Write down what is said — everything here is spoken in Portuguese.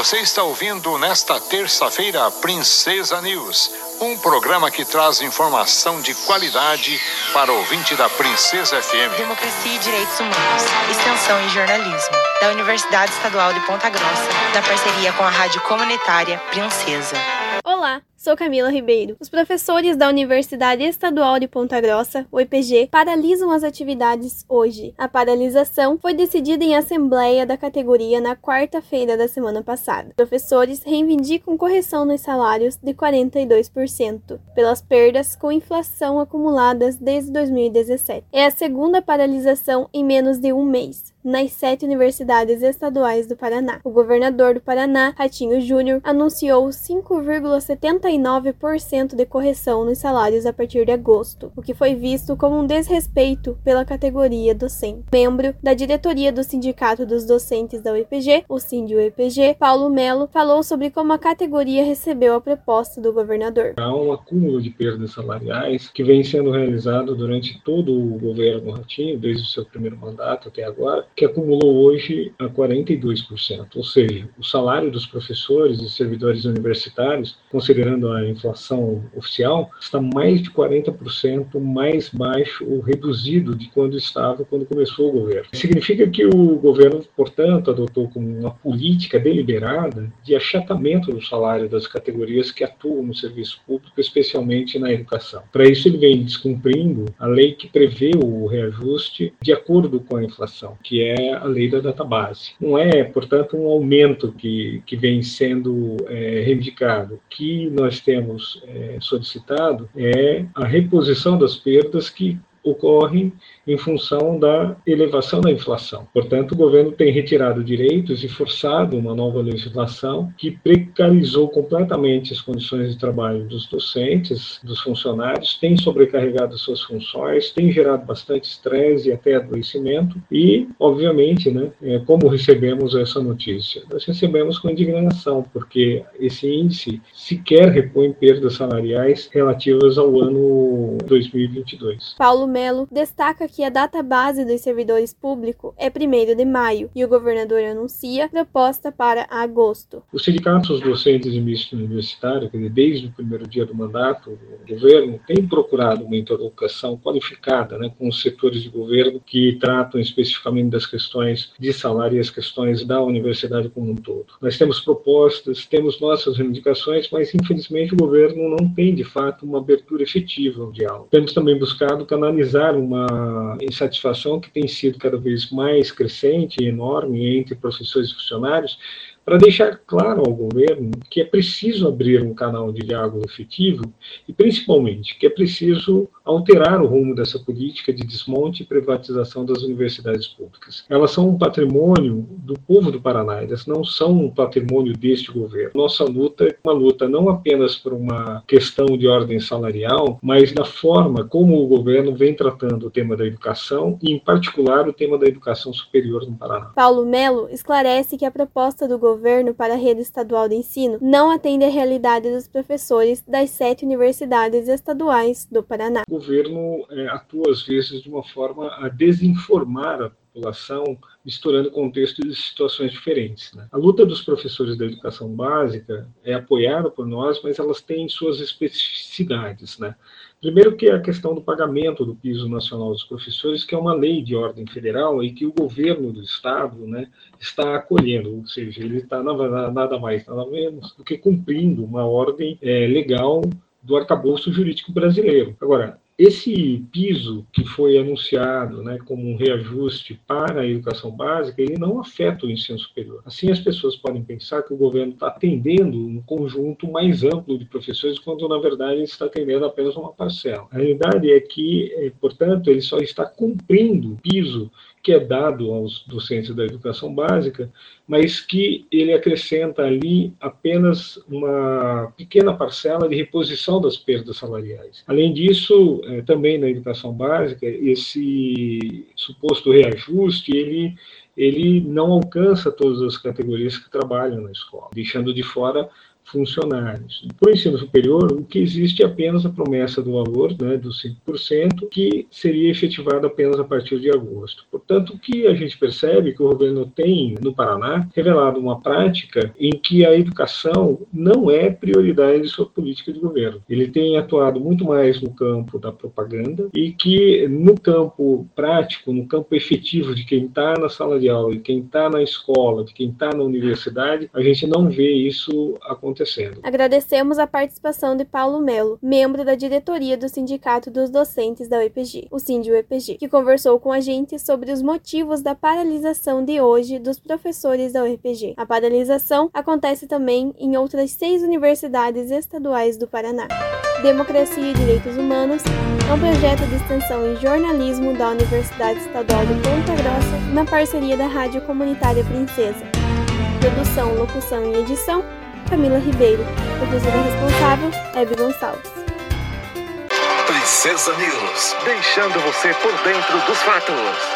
Você está ouvindo nesta terça-feira Princesa News, um programa que traz informação de qualidade para o ouvinte da Princesa FM. Democracia e Direitos Humanos, Extensão e Jornalismo, da Universidade Estadual de Ponta Grossa, na parceria com a Rádio Comunitária Princesa. Olá, sou Camila Ribeiro. Os professores da Universidade Estadual de Ponta Grossa, o IPG, paralisam as atividades hoje. A paralisação foi decidida em assembleia da categoria na quarta-feira da semana passada. Professores reivindicam correção nos salários de 42% pelas perdas com inflação acumuladas desde 2017. É a segunda paralisação em menos de um mês nas sete universidades estaduais do Paraná. O governador do Paraná, Ratinho Júnior, anunciou 5,79% de correção nos salários a partir de agosto, o que foi visto como um desrespeito pela categoria docente. Membro da diretoria do Sindicato dos Docentes da UEPG, o Sindio-UEPG, Paulo Melo, falou sobre como a categoria recebeu a proposta do governador. Há um acúmulo de perdas salariais que vem sendo realizado durante todo o governo Ratinho, desde o seu primeiro mandato até agora, que acumulou hoje a 42%, ou seja, o salário dos professores e servidores universitários, considerando a inflação oficial, está mais de 40% mais baixo ou reduzido de quando estava quando começou o governo. Significa que o governo, portanto, adotou como uma política deliberada de achatamento do salário das categorias que atuam no serviço público, especialmente na educação. Para isso, ele vem descumprindo a lei que prevê o reajuste de acordo com a inflação, que é a lei da database. Não é, portanto, um aumento que, que vem sendo é, reivindicado. Que nós temos é, solicitado é a reposição das perdas que ocorrem em função da elevação da inflação. Portanto, o governo tem retirado direitos e forçado uma nova legislação que precarizou completamente as condições de trabalho dos docentes, dos funcionários, tem sobrecarregado suas funções, tem gerado bastante estresse e até adoecimento. E, obviamente, né, é, como recebemos essa notícia? Nós recebemos com indignação, porque esse índice sequer repõe perdas salariais relativas ao ano 2022. Paulo Melo destaca que a data base dos servidores públicos é 1 de maio e o governador anuncia proposta para agosto. Os sindicatos docentes e mistos universitários, desde o primeiro dia do mandato, o governo tem procurado uma interlocução qualificada né, com os setores de governo que tratam especificamente das questões de salário e as questões da universidade como um todo. Nós temos propostas, temos nossas reivindicações, mas infelizmente o governo não tem de fato uma abertura efetiva ao diálogo. Temos também buscado canalizar canalizar uma insatisfação que tem sido cada vez mais crescente e enorme entre professores e funcionários para deixar claro ao governo que é preciso abrir um canal de diálogo efetivo e, principalmente, que é preciso alterar o rumo dessa política de desmonte e privatização das universidades públicas. Elas são um patrimônio do povo do Paraná, elas não são um patrimônio deste governo. Nossa luta é uma luta não apenas por uma questão de ordem salarial, mas da forma como o governo vem tratando o tema da educação e, em particular, o tema da educação superior no Paraná. Paulo Melo esclarece que a proposta do governo governo para a rede estadual de ensino não atende à realidade dos professores das sete universidades estaduais do Paraná. O governo é, atua, às vezes, de uma forma a desinformar população, misturando contextos e situações diferentes. Né? A luta dos professores da educação básica é apoiada por nós, mas elas têm suas especificidades. Né? Primeiro que é a questão do pagamento do piso nacional dos professores, que é uma lei de ordem federal e que o governo do estado né, está acolhendo, ou seja, ele está nada mais, nada menos do que cumprindo uma ordem é, legal do arcabouço jurídico brasileiro. Agora, esse piso que foi anunciado né, como um reajuste para a educação básica, ele não afeta o ensino superior. Assim, as pessoas podem pensar que o governo está atendendo um conjunto mais amplo de professores, quando na verdade está atendendo apenas uma parcela. A realidade é que, eh, portanto, ele só está cumprindo o piso que é dado aos docentes da educação básica, mas que ele acrescenta ali apenas uma pequena parcela de reposição das perdas salariais. Além disso, é, também na educação básica, esse suposto reajuste, ele ele não alcança todas as categorias que trabalham na escola, deixando de fora funcionários. Por ensino superior, o que existe é apenas a promessa do valor, né, dos 5%, que seria efetivado apenas a partir de agosto. Portanto, o que a gente percebe que o governo tem, no Paraná, revelado uma prática em que a educação não é prioridade de sua política de governo. Ele tem atuado muito mais no campo da propaganda e que no campo prático, no campo efetivo de quem está na sala de aula, de quem está na escola, de quem está na universidade, a gente não vê isso acontecendo. Agradecemos a participação de Paulo Melo, membro da diretoria do Sindicato dos Docentes da UEPG, o SINDI-UEPG, que conversou com a gente sobre os motivos da paralisação de hoje dos professores da UEPG. A paralisação acontece também em outras seis universidades estaduais do Paraná. Democracia e Direitos Humanos é um projeto de extensão em jornalismo da Universidade Estadual de Ponta Grossa, na parceria da Rádio Comunitária Princesa. Produção, locução e edição, Camila Ribeiro. Professora responsável, Hebe Gonçalves. Princesa News, deixando você por dentro dos fatos.